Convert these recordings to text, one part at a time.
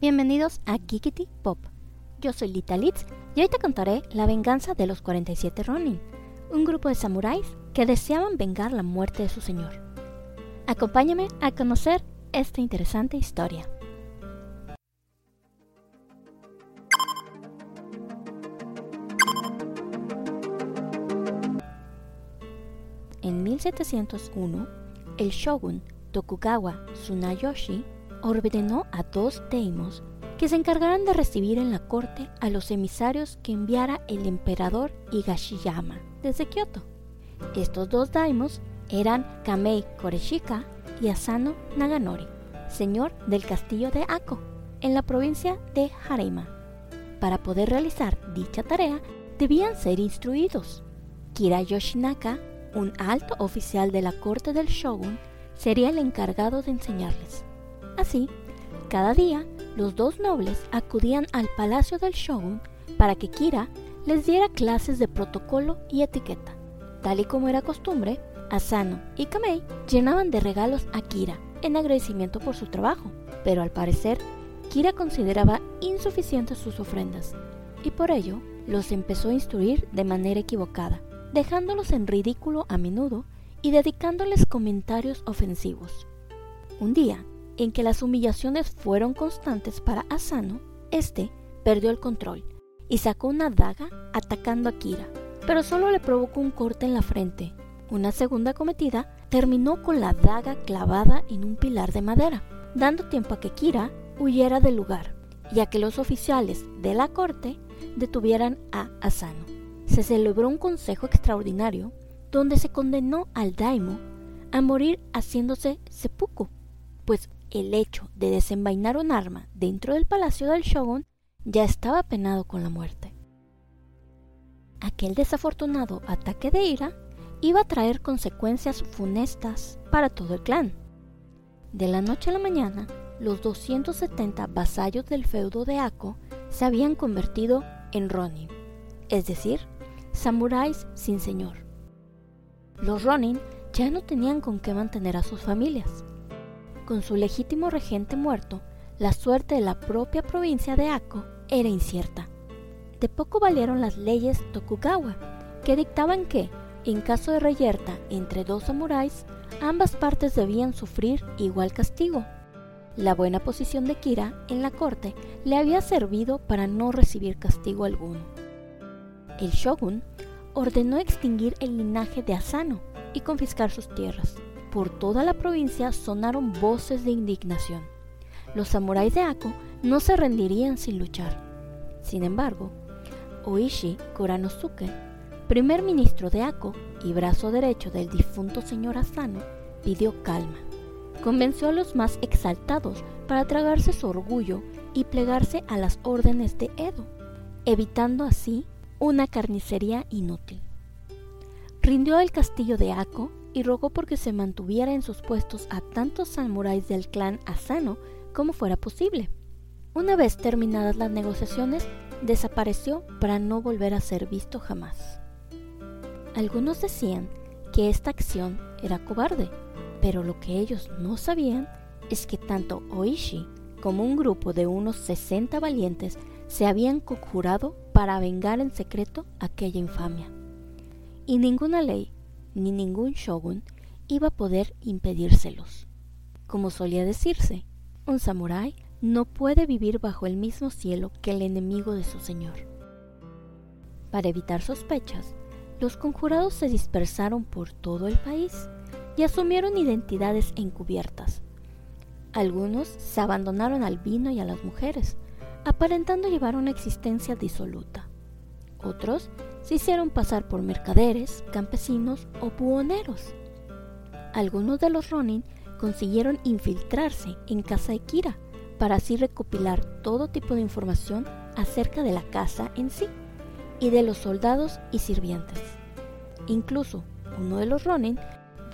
Bienvenidos a Kikiti Pop. Yo soy Lita Litz y hoy te contaré la venganza de los 47 Ronin, un grupo de samuráis que deseaban vengar la muerte de su señor. Acompáñame a conocer esta interesante historia. En 1701, el shogun Tokugawa Tsunayoshi ordenó a dos daimos que se encargaran de recibir en la corte a los emisarios que enviara el emperador Higashiyama desde Kioto. Estos dos daimos eran Kamei Koreshika y Asano Naganori, señor del castillo de Ako, en la provincia de Harima. Para poder realizar dicha tarea, debían ser instruidos. Kira Yoshinaka, un alto oficial de la corte del shogun, sería el encargado de enseñarles. Así, cada día los dos nobles acudían al palacio del shogun para que Kira les diera clases de protocolo y etiqueta. Tal y como era costumbre, Asano y Kamei llenaban de regalos a Kira en agradecimiento por su trabajo, pero al parecer Kira consideraba insuficientes sus ofrendas y por ello los empezó a instruir de manera equivocada, dejándolos en ridículo a menudo y dedicándoles comentarios ofensivos. Un día, en que las humillaciones fueron constantes para Asano, este perdió el control y sacó una daga atacando a Kira, pero solo le provocó un corte en la frente. Una segunda cometida terminó con la daga clavada en un pilar de madera, dando tiempo a que Kira huyera del lugar y a que los oficiales de la corte detuvieran a Asano. Se celebró un consejo extraordinario donde se condenó al daimo a morir haciéndose seppuku, pues el hecho de desenvainar un arma dentro del palacio del shogun ya estaba penado con la muerte. Aquel desafortunado ataque de ira iba a traer consecuencias funestas para todo el clan. De la noche a la mañana, los 270 vasallos del feudo de Ako se habían convertido en Ronin, es decir, samuráis sin señor. Los Ronin ya no tenían con qué mantener a sus familias con su legítimo regente muerto, la suerte de la propia provincia de Ako era incierta. De poco valieron las leyes Tokugawa, que dictaban que, en caso de reyerta entre dos samuráis, ambas partes debían sufrir igual castigo. La buena posición de Kira en la corte le había servido para no recibir castigo alguno. El shogun ordenó extinguir el linaje de Asano y confiscar sus tierras por toda la provincia sonaron voces de indignación. Los samuráis de Ako no se rendirían sin luchar. Sin embargo, Oishi Kuranosuke, primer ministro de Ako y brazo derecho del difunto señor Asano, pidió calma. Convenció a los más exaltados para tragarse su orgullo y plegarse a las órdenes de Edo, evitando así una carnicería inútil. Rindió el castillo de Ako y rogó porque se mantuviera en sus puestos a tantos samuráis del clan Asano como fuera posible. Una vez terminadas las negociaciones, desapareció para no volver a ser visto jamás. Algunos decían que esta acción era cobarde, pero lo que ellos no sabían es que tanto Oishi como un grupo de unos 60 valientes se habían conjurado para vengar en secreto aquella infamia. Y ninguna ley ni ningún shogun iba a poder impedírselos. Como solía decirse, un samurái no puede vivir bajo el mismo cielo que el enemigo de su señor. Para evitar sospechas, los conjurados se dispersaron por todo el país y asumieron identidades encubiertas. Algunos se abandonaron al vino y a las mujeres, aparentando llevar una existencia disoluta. Otros se hicieron pasar por mercaderes, campesinos o buhoneros. Algunos de los Ronin consiguieron infiltrarse en casa de Kira para así recopilar todo tipo de información acerca de la casa en sí y de los soldados y sirvientes. Incluso uno de los Ronin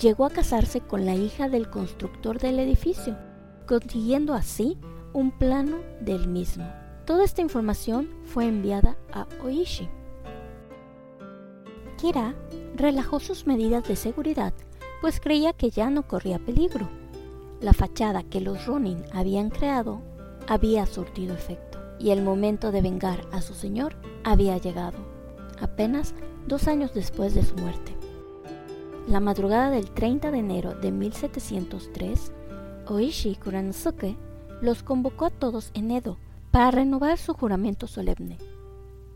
llegó a casarse con la hija del constructor del edificio, consiguiendo así un plano del mismo. Toda esta información fue enviada a Oishi. Kira relajó sus medidas de seguridad, pues creía que ya no corría peligro. La fachada que los Ronin habían creado había surtido efecto y el momento de vengar a su señor había llegado, apenas dos años después de su muerte. La madrugada del 30 de enero de 1703, Oishi Kuranosuke los convocó a todos en Edo para renovar su juramento solemne.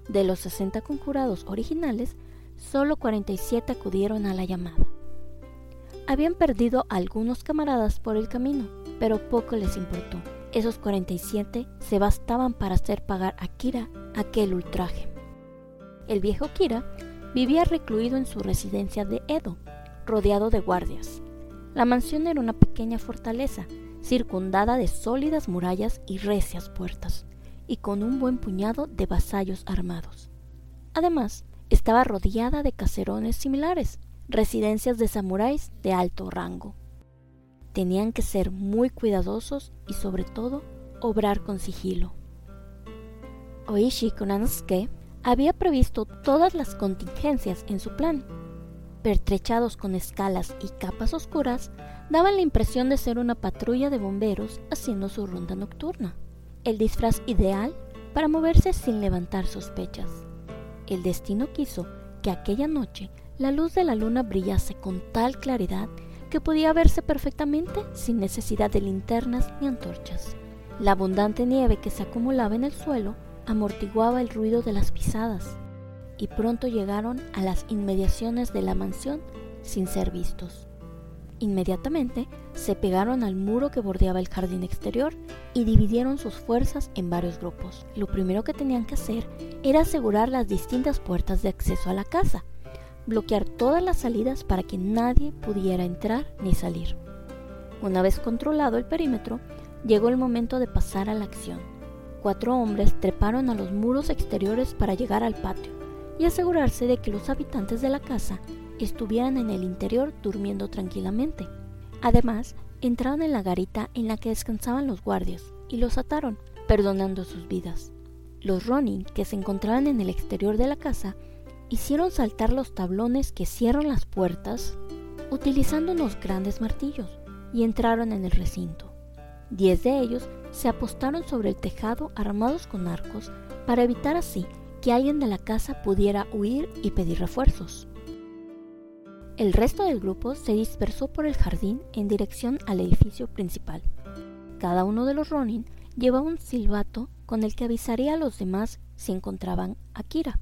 De los 60 conjurados originales, solo 47 acudieron a la llamada. Habían perdido algunos camaradas por el camino, pero poco les importó. Esos 47 se bastaban para hacer pagar a Kira aquel ultraje. El viejo Kira vivía recluido en su residencia de Edo, rodeado de guardias. La mansión era una pequeña fortaleza, circundada de sólidas murallas y recias puertas, y con un buen puñado de vasallos armados. Además, estaba rodeada de caserones similares, residencias de samuráis de alto rango. Tenían que ser muy cuidadosos y sobre todo obrar con sigilo. Oishi Konanosuke había previsto todas las contingencias en su plan. Pertrechados con escalas y capas oscuras, daban la impresión de ser una patrulla de bomberos haciendo su ronda nocturna. El disfraz ideal para moverse sin levantar sospechas. El destino quiso que aquella noche la luz de la luna brillase con tal claridad que podía verse perfectamente sin necesidad de linternas ni antorchas. La abundante nieve que se acumulaba en el suelo amortiguaba el ruido de las pisadas y pronto llegaron a las inmediaciones de la mansión sin ser vistos. Inmediatamente se pegaron al muro que bordeaba el jardín exterior y dividieron sus fuerzas en varios grupos. Lo primero que tenían que hacer era asegurar las distintas puertas de acceso a la casa, bloquear todas las salidas para que nadie pudiera entrar ni salir. Una vez controlado el perímetro, llegó el momento de pasar a la acción. Cuatro hombres treparon a los muros exteriores para llegar al patio y asegurarse de que los habitantes de la casa estuvieran en el interior durmiendo tranquilamente. Además, entraron en la garita en la que descansaban los guardias y los ataron, perdonando sus vidas. Los Ronin, que se encontraban en el exterior de la casa, hicieron saltar los tablones que cierran las puertas utilizando unos grandes martillos y entraron en el recinto. Diez de ellos se apostaron sobre el tejado armados con arcos para evitar así que alguien de la casa pudiera huir y pedir refuerzos. El resto del grupo se dispersó por el jardín en dirección al edificio principal. Cada uno de los Ronin llevaba un silbato con el que avisaría a los demás si encontraban a Kira.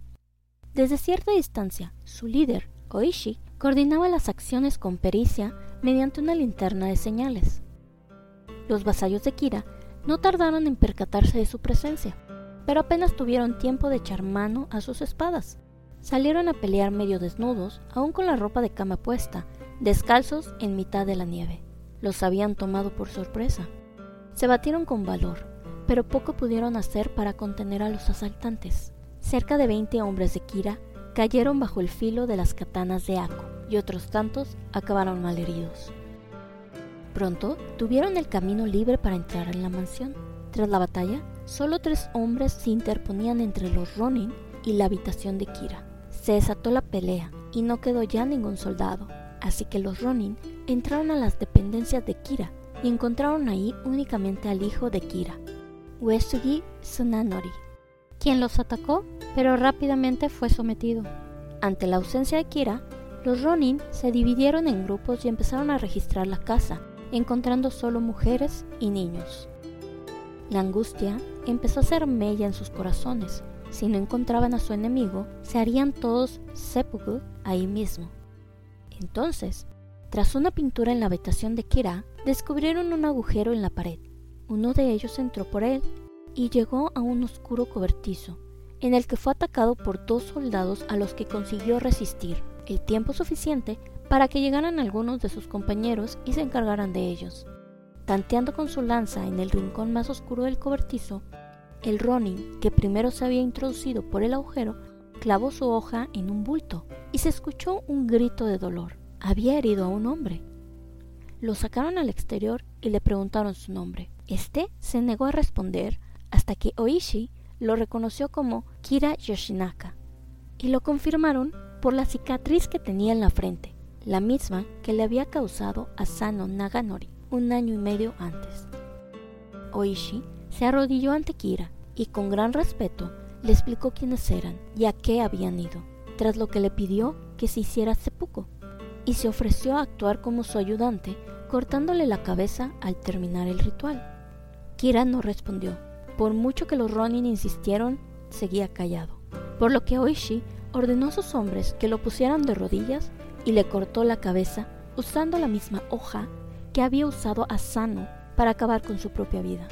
Desde cierta distancia, su líder, Oishi, coordinaba las acciones con pericia mediante una linterna de señales. Los vasallos de Kira no tardaron en percatarse de su presencia, pero apenas tuvieron tiempo de echar mano a sus espadas. Salieron a pelear medio desnudos, aún con la ropa de cama puesta, descalzos en mitad de la nieve. Los habían tomado por sorpresa. Se batieron con valor, pero poco pudieron hacer para contener a los asaltantes. Cerca de 20 hombres de Kira cayeron bajo el filo de las katanas de Ako y otros tantos acabaron malheridos. Pronto tuvieron el camino libre para entrar en la mansión. Tras la batalla, solo tres hombres se interponían entre los Ronin y la habitación de Kira. Se desató la pelea y no quedó ya ningún soldado, así que los Ronin entraron a las dependencias de Kira y encontraron ahí únicamente al hijo de Kira, Uesugi Tsunanori, quien los atacó, pero rápidamente fue sometido. Ante la ausencia de Kira, los Ronin se dividieron en grupos y empezaron a registrar la casa, encontrando solo mujeres y niños. La angustia empezó a hacer mella en sus corazones, si no encontraban a su enemigo, se harían todos seppuku ahí mismo. Entonces, tras una pintura en la habitación de Kira, descubrieron un agujero en la pared. Uno de ellos entró por él y llegó a un oscuro cobertizo, en el que fue atacado por dos soldados a los que consiguió resistir el tiempo suficiente para que llegaran algunos de sus compañeros y se encargaran de ellos. Tanteando con su lanza en el rincón más oscuro del cobertizo, el Ronin, que primero se había introducido por el agujero, clavó su hoja en un bulto y se escuchó un grito de dolor. Había herido a un hombre. Lo sacaron al exterior y le preguntaron su nombre. Este se negó a responder hasta que Oishi lo reconoció como Kira Yoshinaka y lo confirmaron por la cicatriz que tenía en la frente, la misma que le había causado a Sano Naganori un año y medio antes. Oishi se arrodilló ante Kira y con gran respeto le explicó quiénes eran y a qué habían ido, tras lo que le pidió que se hiciera seppuku y se ofreció a actuar como su ayudante, cortándole la cabeza al terminar el ritual. Kira no respondió. Por mucho que los Ronin insistieron, seguía callado. Por lo que Oishi ordenó a sus hombres que lo pusieran de rodillas y le cortó la cabeza usando la misma hoja que había usado Asano para acabar con su propia vida.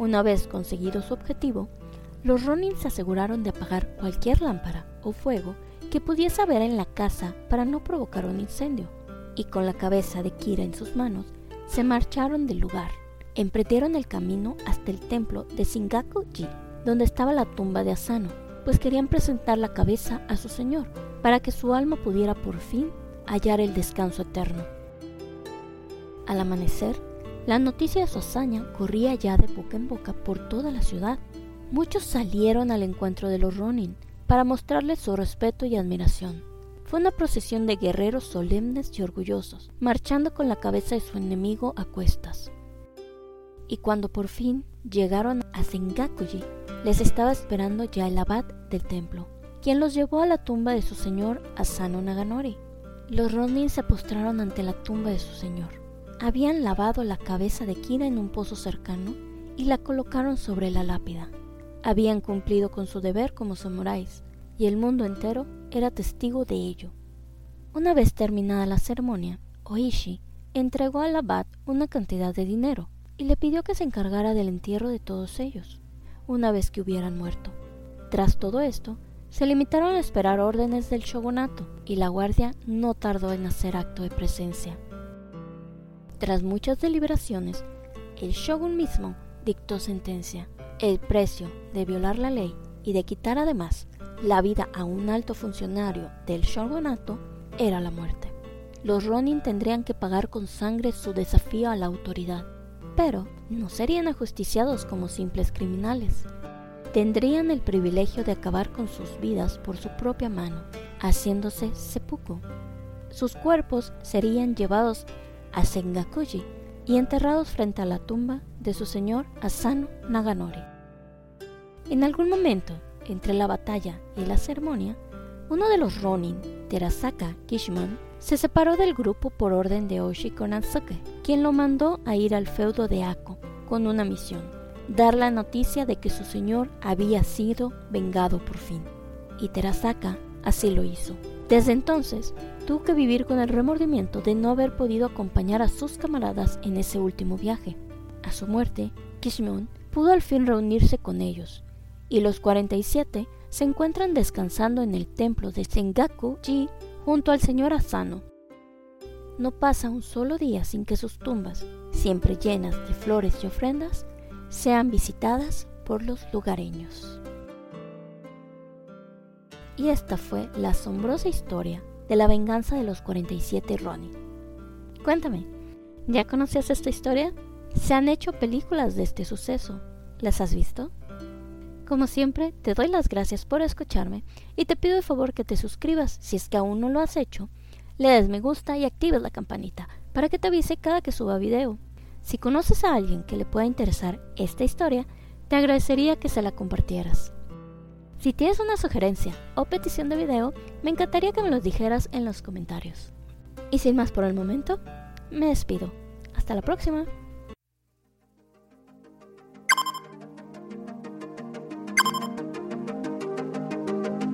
Una vez conseguido su objetivo, los Ronin se aseguraron de apagar cualquier lámpara o fuego que pudiese haber en la casa para no provocar un incendio, y con la cabeza de Kira en sus manos, se marcharon del lugar. Emprendieron el camino hasta el templo de Shingaku-ji, donde estaba la tumba de Asano, pues querían presentar la cabeza a su señor, para que su alma pudiera por fin hallar el descanso eterno. Al amanecer, la noticia de su hazaña corría ya de boca en boca por toda la ciudad. Muchos salieron al encuentro de los Ronin para mostrarles su respeto y admiración. Fue una procesión de guerreros solemnes y orgullosos, marchando con la cabeza de su enemigo a cuestas. Y cuando por fin llegaron a Sengakuji, les estaba esperando ya el abad del templo, quien los llevó a la tumba de su señor Asano Naganori. Los Ronin se postraron ante la tumba de su señor. Habían lavado la cabeza de Kira en un pozo cercano y la colocaron sobre la lápida. Habían cumplido con su deber como samuráis, y el mundo entero era testigo de ello. Una vez terminada la ceremonia, Oishi entregó al abad una cantidad de dinero y le pidió que se encargara del entierro de todos ellos, una vez que hubieran muerto. Tras todo esto, se limitaron a esperar órdenes del shogunato y la guardia no tardó en hacer acto de presencia. Tras muchas deliberaciones, el shogun mismo dictó sentencia. El precio de violar la ley y de quitar además la vida a un alto funcionario del shogunato era la muerte. Los Ronin tendrían que pagar con sangre su desafío a la autoridad, pero no serían ajusticiados como simples criminales. Tendrían el privilegio de acabar con sus vidas por su propia mano, haciéndose seppuku. Sus cuerpos serían llevados a Sengakuji y enterrados frente a la tumba de su señor Asano Naganori. En algún momento, entre la batalla y la ceremonia, uno de los Ronin, Terasaka Kishman, se separó del grupo por orden de Oshi Konatsuke, quien lo mandó a ir al feudo de Ako con una misión, dar la noticia de que su señor había sido vengado por fin. Y Terasaka así lo hizo. Desde entonces, tuvo que vivir con el remordimiento de no haber podido acompañar a sus camaradas en ese último viaje. A su muerte, Kishimon pudo al fin reunirse con ellos, y los 47 se encuentran descansando en el templo de Sengaku-ji junto al señor Asano. No pasa un solo día sin que sus tumbas, siempre llenas de flores y ofrendas, sean visitadas por los lugareños. Y esta fue la asombrosa historia de la venganza de los 47 Ronnie. Cuéntame, ¿ya conocías esta historia? Se han hecho películas de este suceso. ¿Las has visto? Como siempre, te doy las gracias por escucharme y te pido de favor que te suscribas si es que aún no lo has hecho, le des me gusta y actives la campanita para que te avise cada que suba video. Si conoces a alguien que le pueda interesar esta historia, te agradecería que se la compartieras. Si tienes una sugerencia o petición de video, me encantaría que me los dijeras en los comentarios. Y sin más por el momento, me despido. Hasta la próxima.